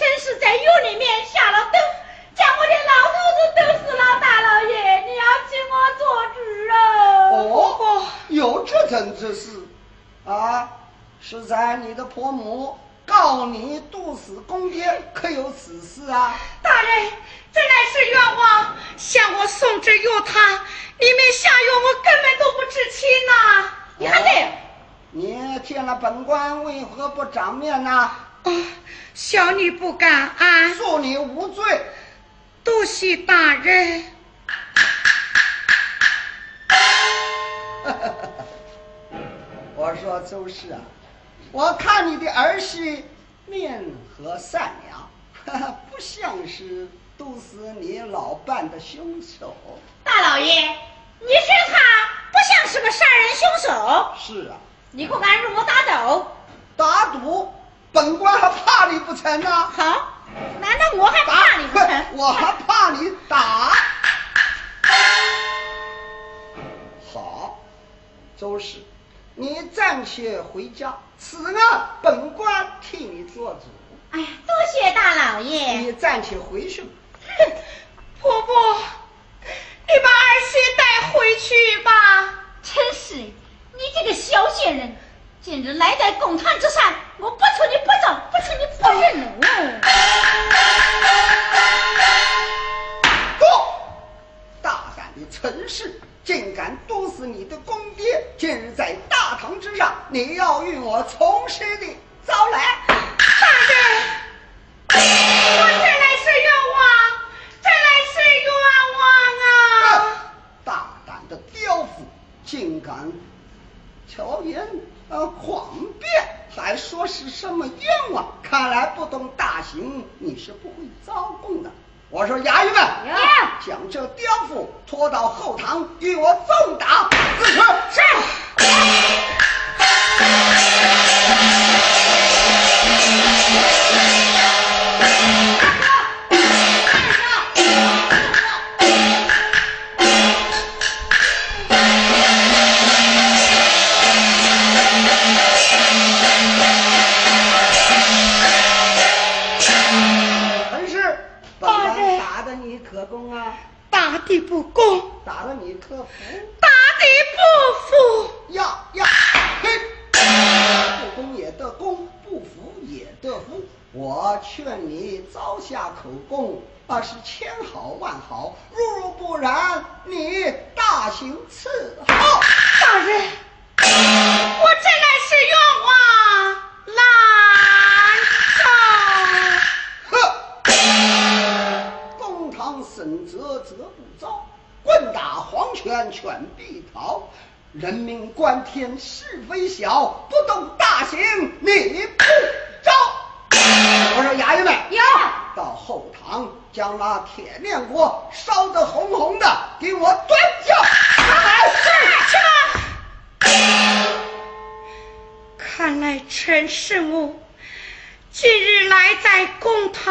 真是在院里面下了毒，将我的老头子毒死了。大老爷，你要替我做主哦。哦，有这等之事啊？是在你的婆母告你毒死公爹，可有此事啊？大人，这乃是冤枉，向我送这药汤，里面下药我根本都不知情呐。你还没，你见了本官为何不长面呢？啊小女不敢啊恕你无罪。多谢大人。我说周氏啊我看你的儿媳面和善良 不像是毒死你老伴的凶手。大老爷你说他不像是个杀人凶手。是啊。你可敢与我打赌打赌本官还怕你不成呢好难道我还怕你不成？我还怕你打？好周氏你暂且回家。此案本官替你做主。哎呀多谢大老爷。你暂且回去吧。哼婆婆你把二媳带回去吧。真是你这个小贱人。今日来在公堂之上，我不求你不走，不求你不认了。大胆的陈氏，竟敢毒死你的公爹！今日在大堂之上，你要与我从实的招来。大人。我说牙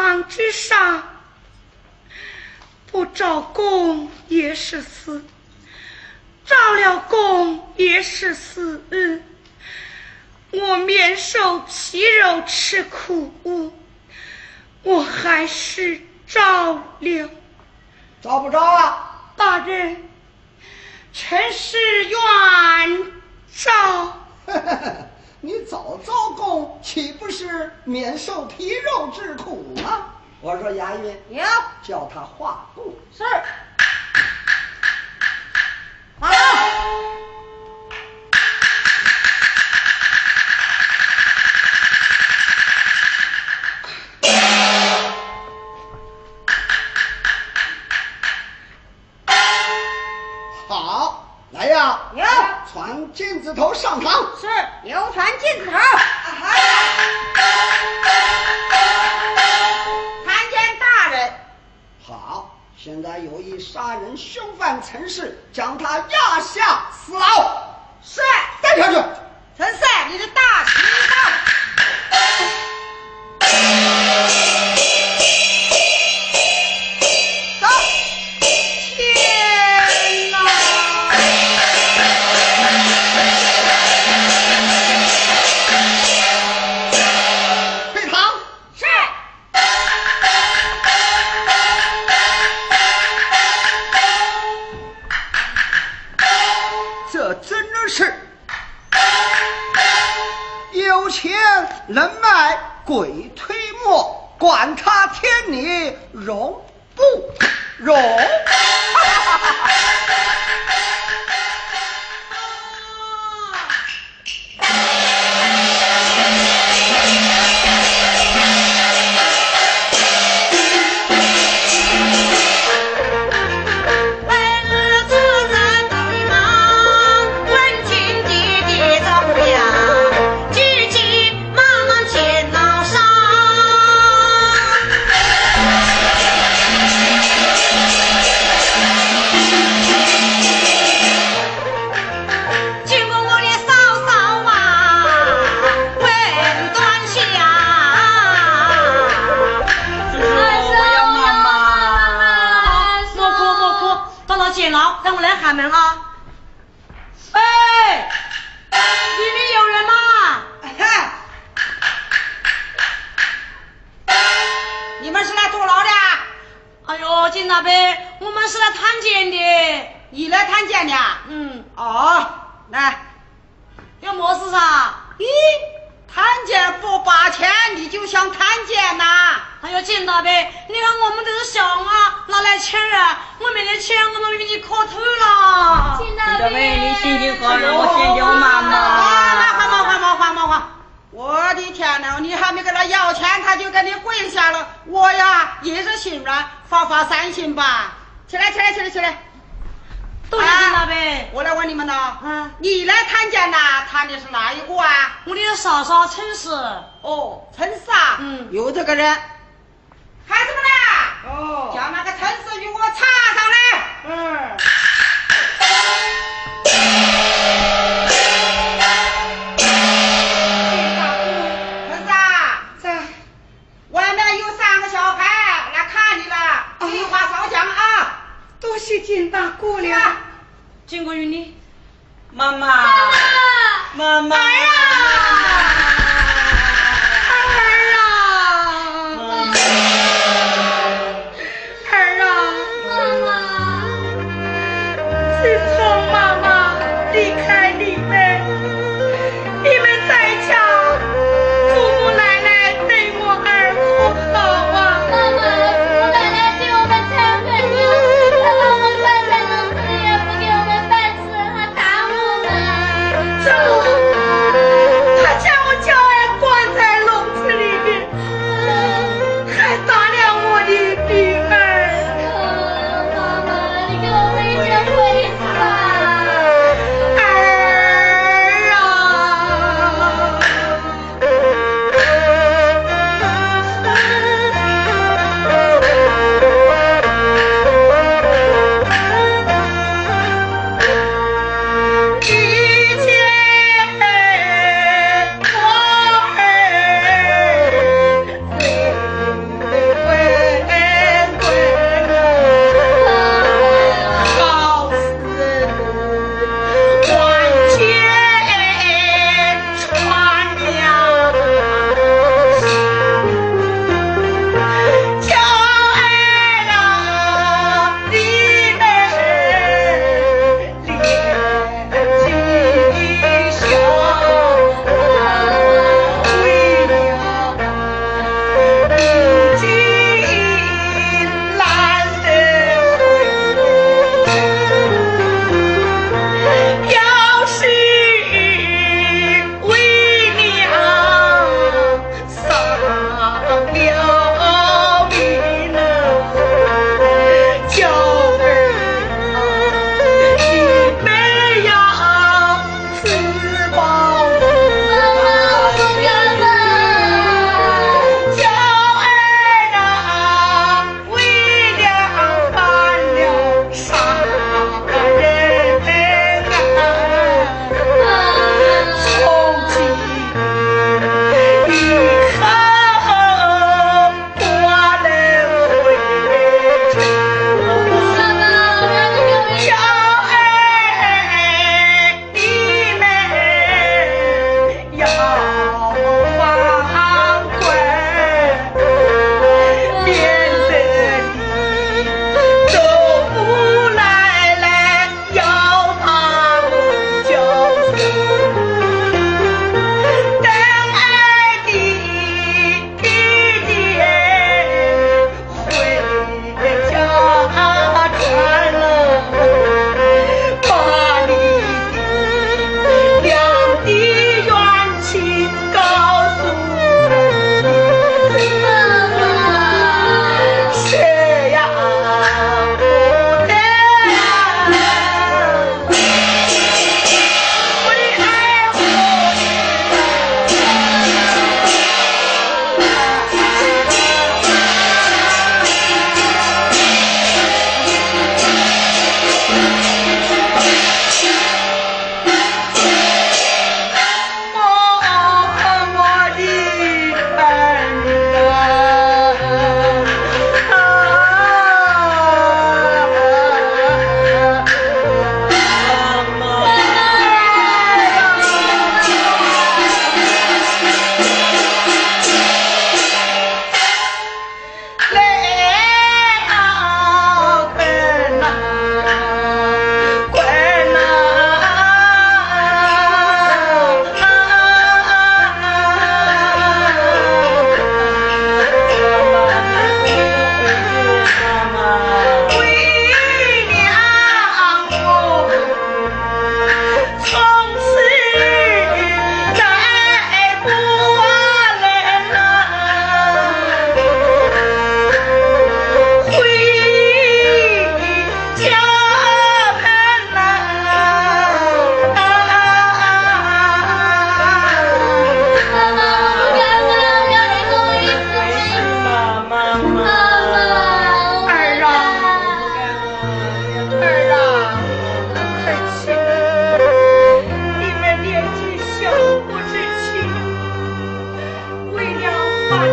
堂之上，不招公也是死，招了公也是死。我免受皮肉吃苦，我还是招了。招不招啊？大人，臣是愿招。你早招供，岂不是免受皮肉之苦吗？我说牙医，有叫他画布。是。好。金子头上堂，是流传金子头。参见大人。好，现在有一杀人凶犯陈氏，将他押下死牢。是，带下去。陈四，你的大旗到。鬼推磨，管他天理容不容。亲人，我没得钱，我能给你磕头了。听到没？你心情好了，我心情妈妈。慢慢还慢还慢还慢还。我的天哪，你还没跟他要钱，他就给你跪下了。我呀，也是心软，发发善心吧。起来，起来，起来，起来。都是老呗、啊。我来问你们了。嗯、你来探监呐？探的是哪一个啊？我的嫂嫂陈氏。哦，陈氏啊。嗯。有这个人。见大姑娘，金过云妮，妈妈，妈妈，妈妈。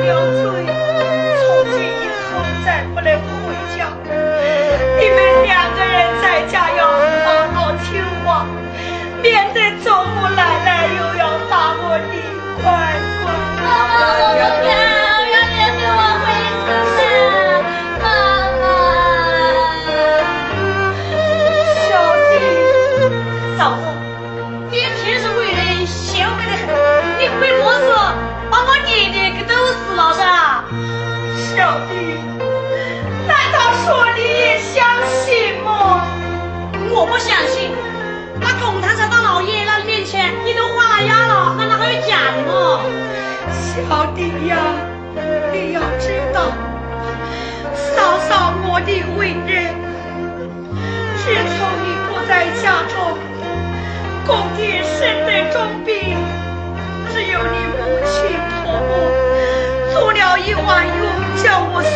有罪。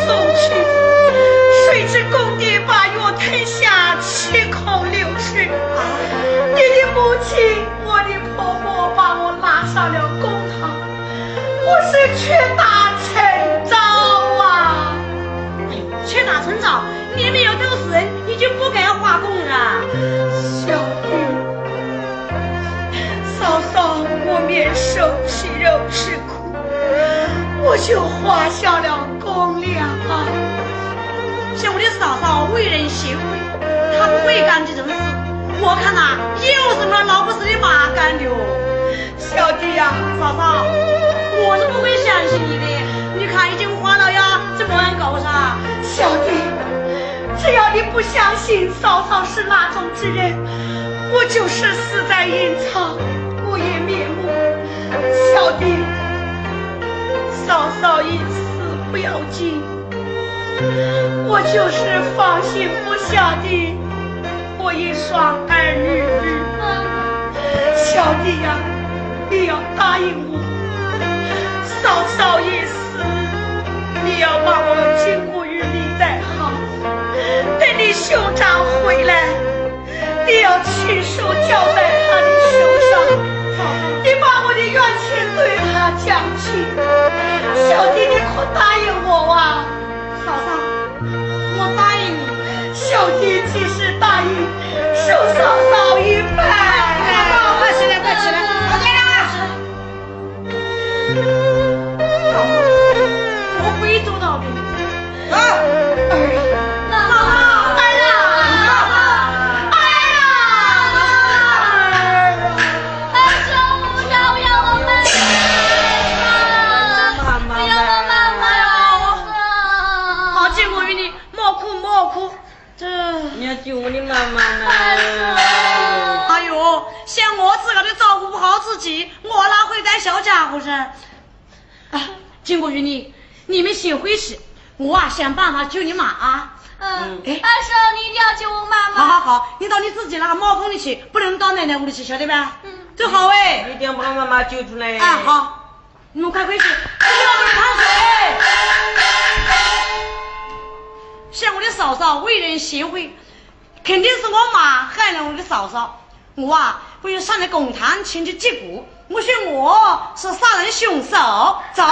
送去，谁知公爹把药吞下，七孔六齿。你的母亲，我的婆婆把我拉上了公堂，我是屈打成招啊！哎呦，屈打成招，你没有斗死人，你就不该画供啊！小玉，嫂嫂，我免受皮肉之苦，我就画下了嫂嫂为人贤惠，她不会干这种事。我看呐，又是那老不死的麻干的哦。小弟呀，嫂嫂，我是不会相信你的。你看已经花了呀，这么能搞啥？小弟，只要你不相信嫂嫂是那种之人，我就是死在阴曹，我也瞑目。小弟，嫂嫂一死不要紧，我就是放心不下的。我一双儿女，小弟呀，你要答应我，嫂嫂一死，你要把我金骨玉立带好，等你兄长回来，你要亲手交在他的手上，你把我的冤情对他讲清，小弟你可答应我啊，嫂嫂，我答应你。小弟即使答应，受嫂嫂自己，我哪会带小家伙噻？啊，经过于你，你们先回去，我啊想办法救你妈啊。嗯，哎二叔，你一定要救我妈妈。好好好，你到你自己那茅棚里去，不能到奶奶屋里去，晓得吧？嗯，走好哎。一定要把妈妈救出来。啊，好，你们快回去，不要给烫水。像我的嫂嫂为人贤惠，肯定是我妈害了我的嫂嫂。我啊，不如上来公堂请去结果。我说我是杀人凶手，走。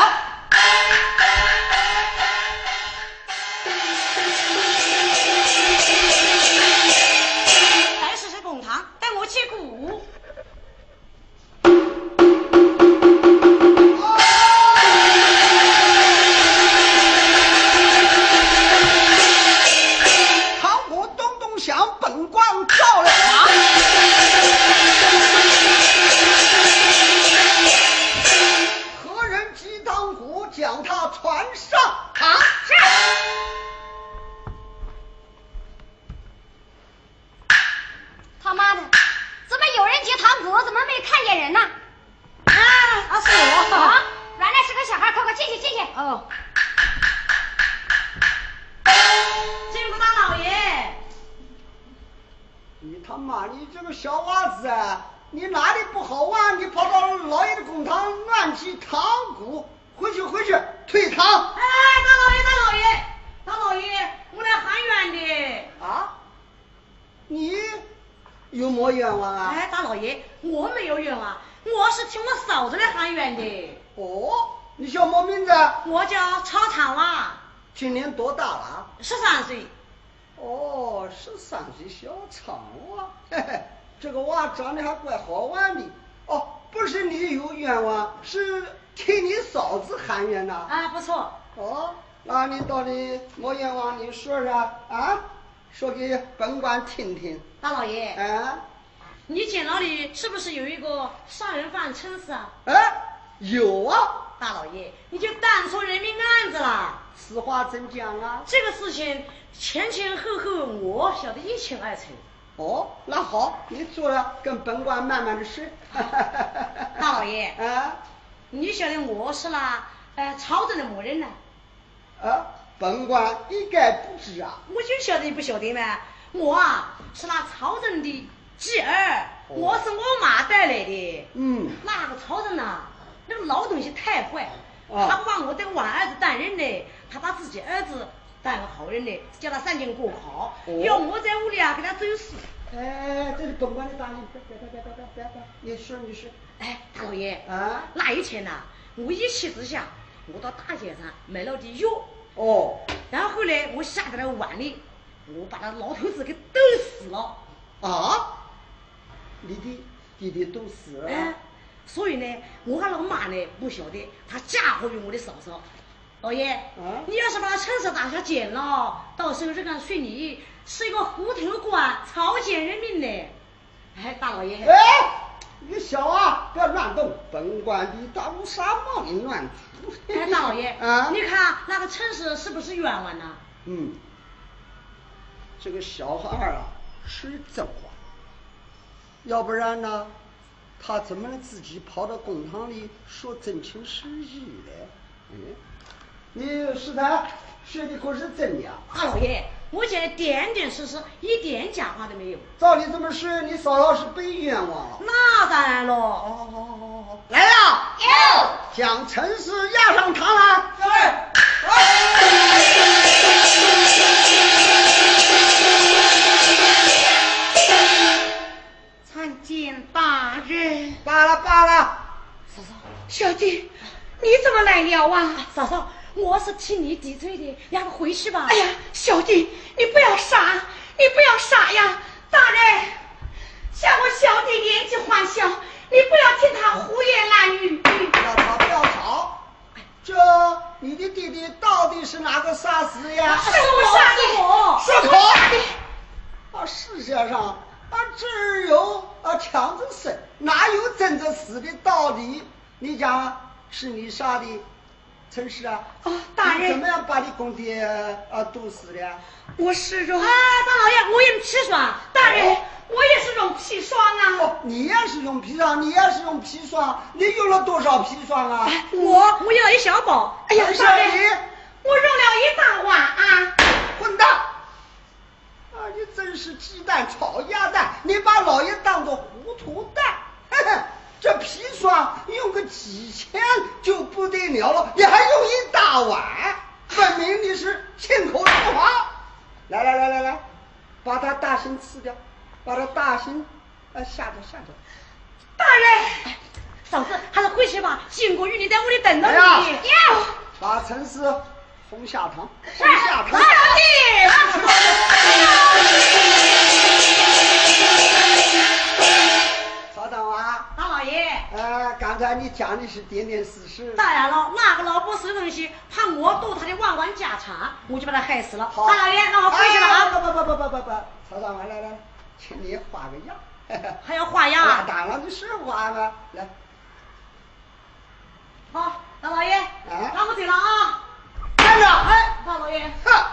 这个娃长得还怪好玩的。哦，不是你有冤枉，是替你嫂子喊冤呐。啊，不错。哦，那你到底没冤枉？你说说啊，说给本官听听。大老爷，啊，你监牢里是不是有一个杀人犯撑死啊？哎，有啊，大老爷，你就当错人命案子啦。此话怎讲啊？这个事情前前后后我晓得一清二楚。哦，那好，你坐了，跟本官慢慢的说。大老爷，啊你晓得我是那呃朝政的某人呢？啊，本官一概不知啊。我就晓得你不晓得嘛。我啊是那朝政的继儿，哦我是我妈带来的。嗯，那个朝政呐，那个老东西太坏，啊他不把我这个晚儿子当人呢，他把自己儿子当个好人呢，叫他三斤过好，哦要我在屋里啊给他走死。哎，这是东莞的大令，别别别别别别别，你说你说。哎，大老爷，啊那一天呐、我一气之下，我到大街上买了点药，哦，然后呢，我下在了碗里，我把那老头子给逗死了。啊，你的弟弟都死了。哎，所以呢，我和老妈呢不晓得，他嫁祸于我的嫂嫂。老爷，啊你要是把他趁势打下剪了，到时候这个随你是一个虎头官，草菅人命呢。哎，大老爷，哎，你小啊，不要乱动，本官的大乌纱帽你乱出。哎，大老爷，啊，你看那个陈氏是不是冤枉呢？嗯，这个小孩儿啊是真话，要不然呢，他怎么能自己跑到公堂里说真情实意呢？嗯，你师太说的可是真的啊？大老爷，我讲的点点实实，一点假话都没有。照你这么说，你嫂嫂是被冤枉了。那当然喽。哦好好好好好，来呀！有。将陈氏押上堂来。参见大人。罢了罢了，嫂嫂，小弟，你怎么来了啊？嫂嫂，我是替你抵罪的，让他回去吧。哎呀，小弟，你不要傻，你不要傻呀！大人，像我小弟年纪还小，你不要听他胡言乱语。不要吵不要吵。这你的弟弟到底是哪个杀死呀？是我杀的，是我杀的。啊，世界上啊只有啊强子生，哪有真正死的道理？你讲是你杀的陈氏啊？哦大人怎么样把你公爹啊毒死的？我是用啊，大老爷，我用砒霜。大人，我也是用砒霜啊。哦，你也是用砒霜，你也是用砒霜，你用了多少砒霜啊？我我用了一小包。哎呀，陈大人氏，你，我用了一大碗啊。混蛋！啊，你真是鸡蛋炒鸭蛋，你把老爷当做糊涂蛋。嘿嘿，这砒霜用个几千就不得了了，你还用一大碗，分明你是信口雌黄。来来来来来，把他大心吃掉，把他大心呃吓掉吓掉。大人，嫂子，还是回去吧。金国玉，你在屋里等着你。要把陈氏轰下堂，是轰下堂。你讲的是点点事实。当然了，那个老不死的东西，怕我夺他的万贯家产，我就把他害死了。好大老爷，那我回去了哎啊。不不不不不不不，曹长官来来，请你画个押。还要画押啊当然就是画了。来，好，大老爷，啊那我走了啊。站着。哎，大老爷，哼，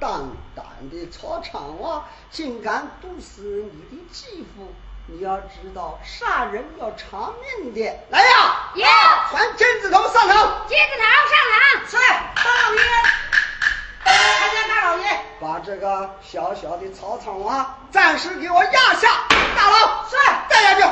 当胆的曹长王竟敢毒死你的继父！你要知道，杀人要偿命的。来呀！有传金子头上堂。金子头上堂是，大老爷。参见大老爷，把这个小小的草场王暂时给我压下。大佬，是，带下去。来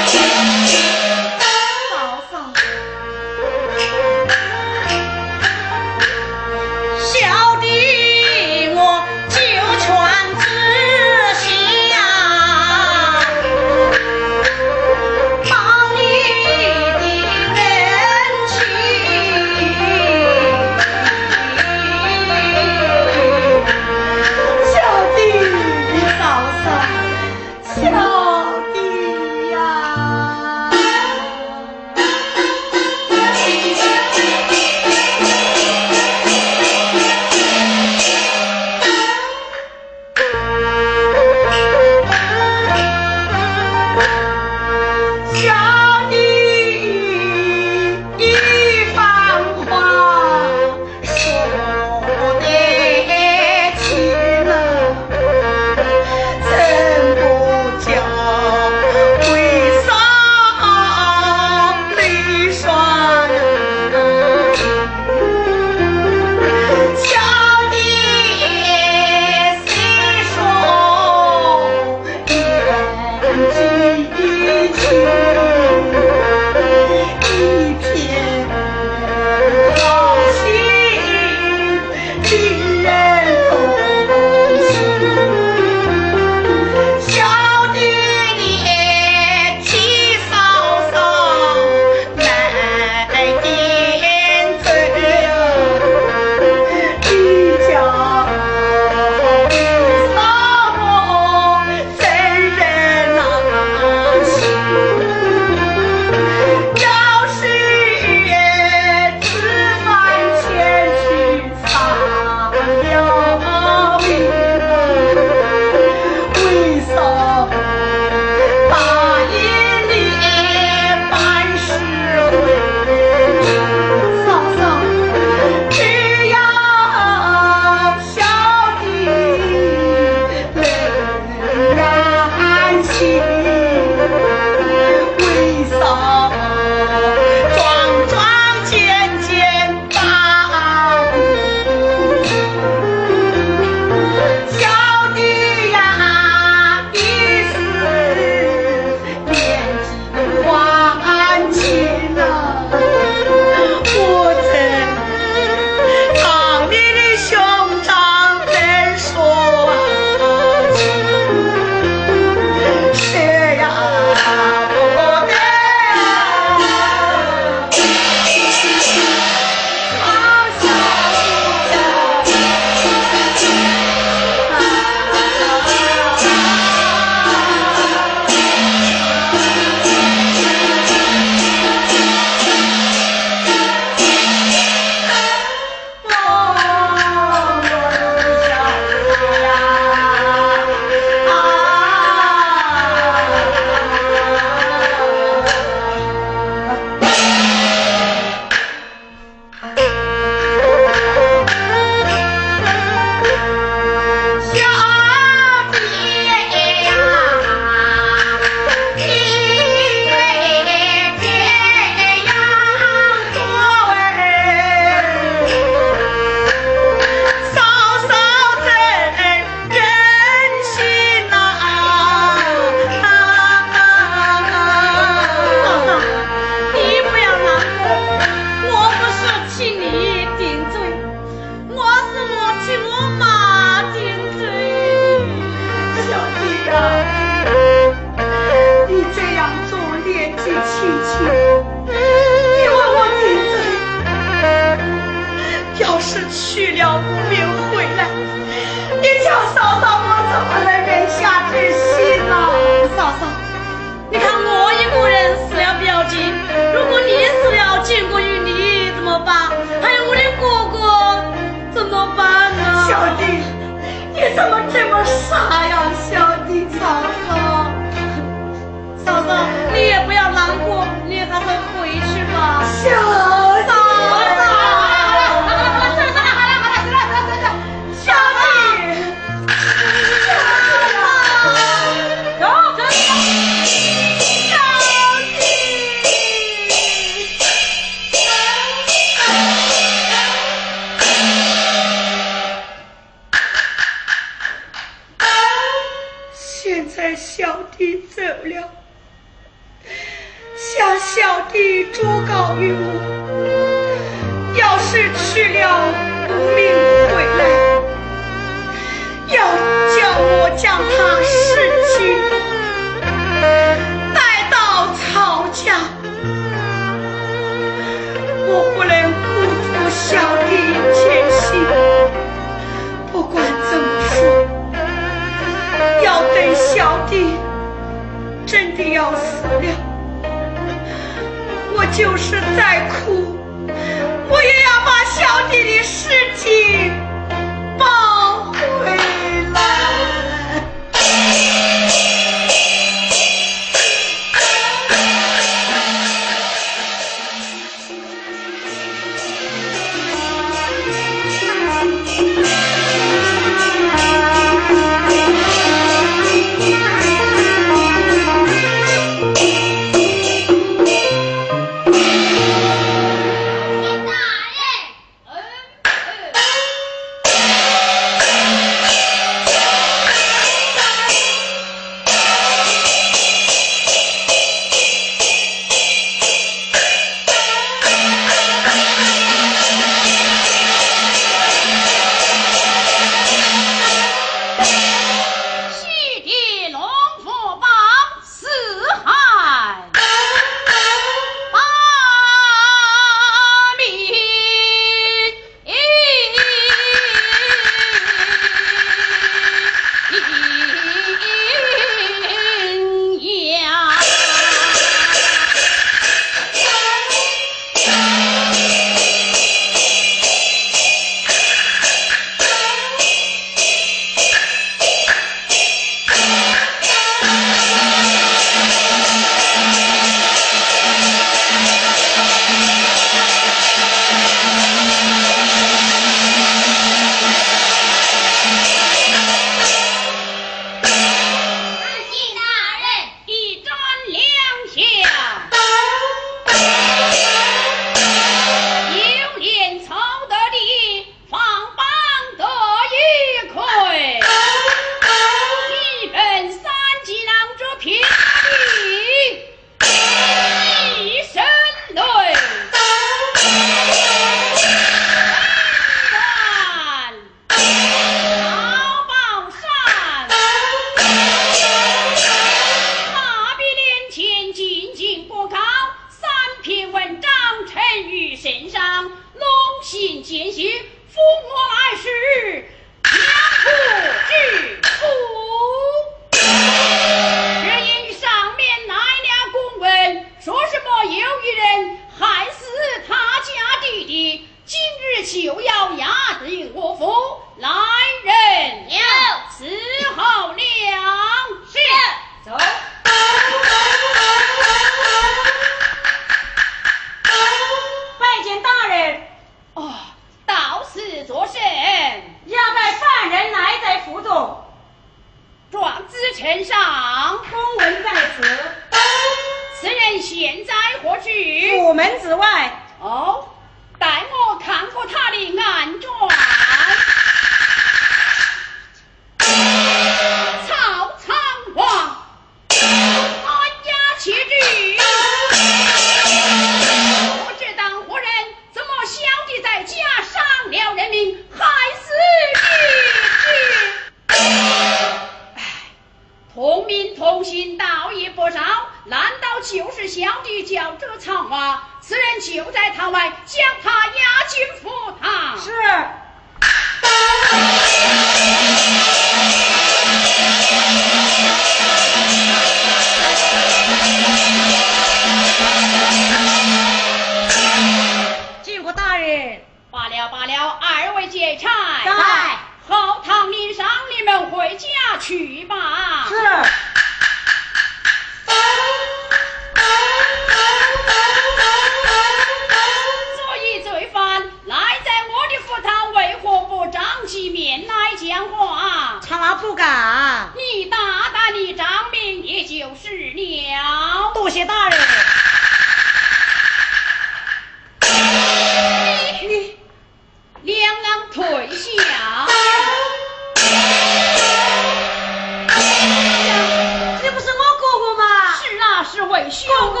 为兄。哥哥。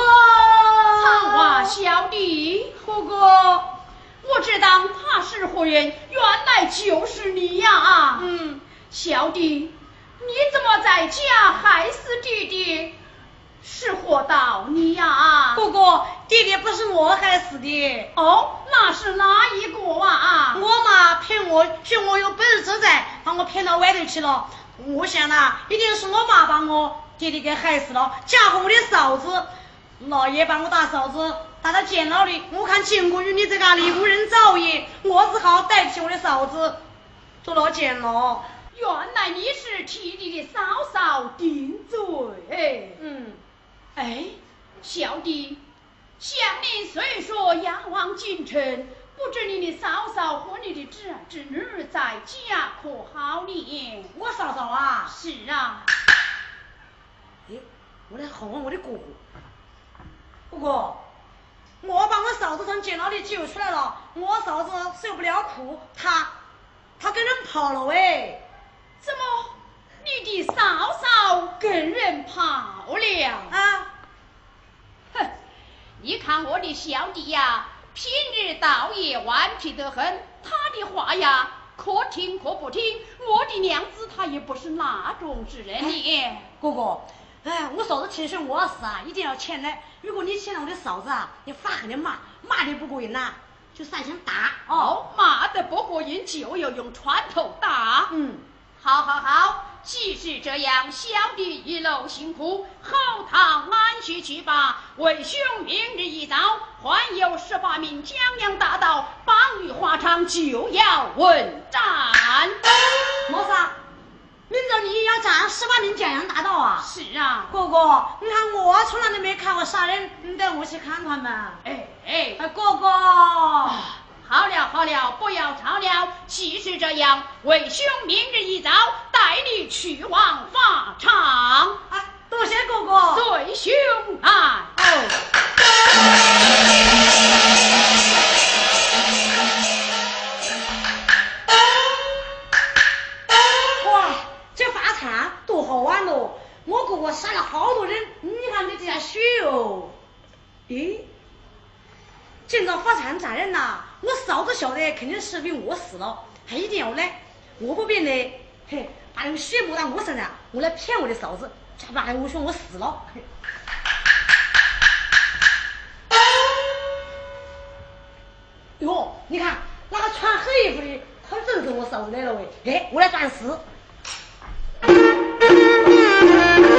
长话小弟，哥哥，我知道他是何人，原来就是你呀。啊嗯，小弟，你怎么在家害死弟弟？是何道理呀？啊哥哥，弟弟不是我害死的。哦，那是哪一个啊？我妈骗我，说我有本事在，把我骗到外头去了。我想呐，一定是我妈把我弟弟给害死了，嫁祸我的嫂子。老爷把我大嫂子打到监牢里，我看金国与你在那里无人照应，我只好代替我的嫂子坐牢监牢。原来你是替你的嫂嫂顶罪。嗯。哎，小弟，乡邻虽说仰望京城，不知你的嫂嫂和你的侄儿侄女在家可好呢？我嫂嫂啊？是啊。哎，我来好问我的哥哥。哥哥，我把我嫂子从监牢里救出来了，我嫂子受不了苦，她她跟人跑了喂。怎么，你的嫂嫂跟人跑了？啊？哼，你看我的小弟呀，平日倒也顽皮得很，他的话呀，可听可不听。我的娘子她也不是那种之人呢。哥哥。哎，我嫂子听说我死啊，一定要前来。如果你欠了我的嫂子啊，你发狠的骂，骂的不过瘾呐，就上前打。哦，骂的不过瘾就要用拳头打。嗯，好，好，好。既是这样，小弟一路辛苦，后堂安息去吧。为兄明日一早，还有十八名江洋大盗绑于花场，就要问斩。莫啥？明早你要斩十八名江洋大盗啊！是啊，哥哥，你看我从来都没看过杀人，你带我去看看嘛。哎哎，哥哥，好了好了，不要吵了。既是这样，为兄明日一早带你去往法场。啊，多谢哥哥，随兄来。多好玩哦！我哥哥杀了好多人，你看这下血哦。咦，今朝发场斩人呐？我嫂子晓得肯定是为我死了，她一定要来。我不变的，嘿，把那个血抹到我身上，我来骗我的嫂子，假扮我说我死了。哟，你看那个穿黑衣服的，他真是我嫂子来了喂！哎，我来装死。Thank you.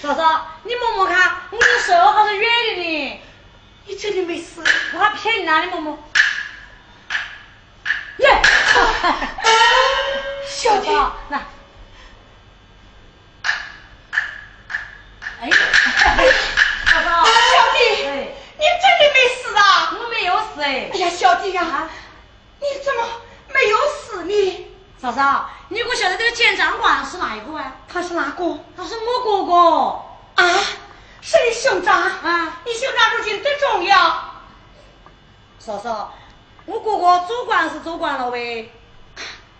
嫂嫂？你摸摸看，我的手还是软的呢。你真的没死？我还骗你呢，你摸摸。来，小弟，来。哎，小弟，小弟，你真的没死啊？我没有死哎。哎呀，小弟呀，你怎么没有死呢？嫂嫂，你不晓得这个建长官是哪一个啊？他是哪个？他是我哥哥。啊，是你兄长啊？你兄长如今最重要。嫂嫂，我哥哥做官是做官了喂，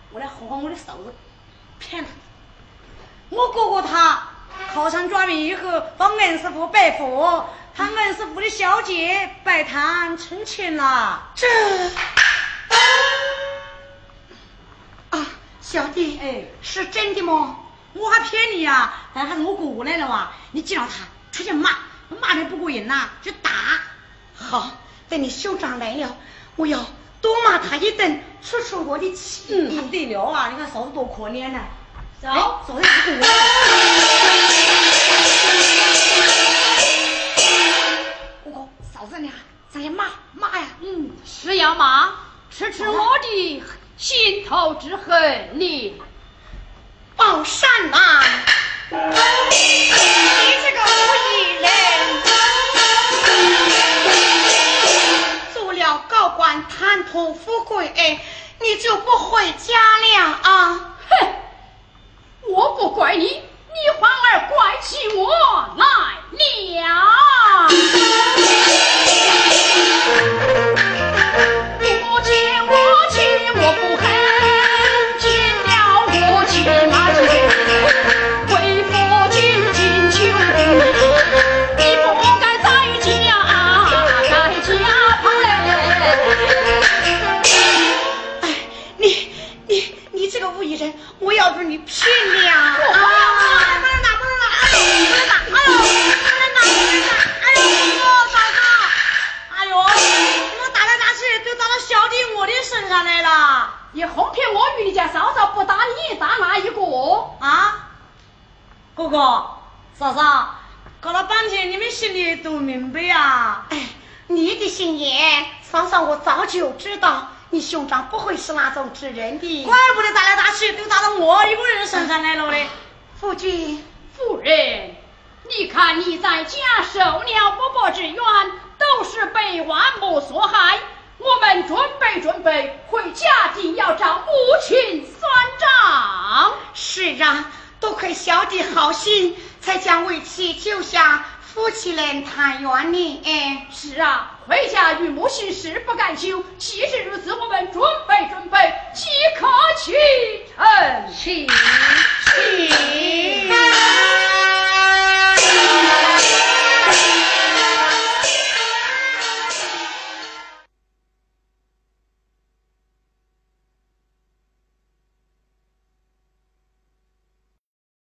我来哄哄我的嫂子，骗他。我哥哥他考上状元以后，帮恩师傅拜佛，他恩师傅的小姐拜堂成亲了。这。小弟哎。是真的吗？我还骗你啊哎还是我哥哥来了啊你见到他出去骂骂的不过瘾呐就打。好等你兄长来了我要多骂他一顿出出我的气。他不得了啊你看嫂子多可怜呐走。嫂子你跟我哥嫂子你好咱骂骂呀。嗯是要骂吃吃我的心头之恨，你宝善呐，你这个无义人。做了高官，贪图富贵，你就不回家了啊？哼，我不怪你，你反而怪起我。兄长不会是那种吃人的，怪不得打来打去都打到我一个人身上来了嘞。夫君，夫人，你看你在家受了伯伯之冤，都是被万母所害。我们准备准备，回家定要找母亲算账。是啊，多亏小弟好心，才将为妻救下夫妻两团圆呢。哎是啊回家与母亲誓不敢休。既是如此，我们准备准备，即刻启程。启启。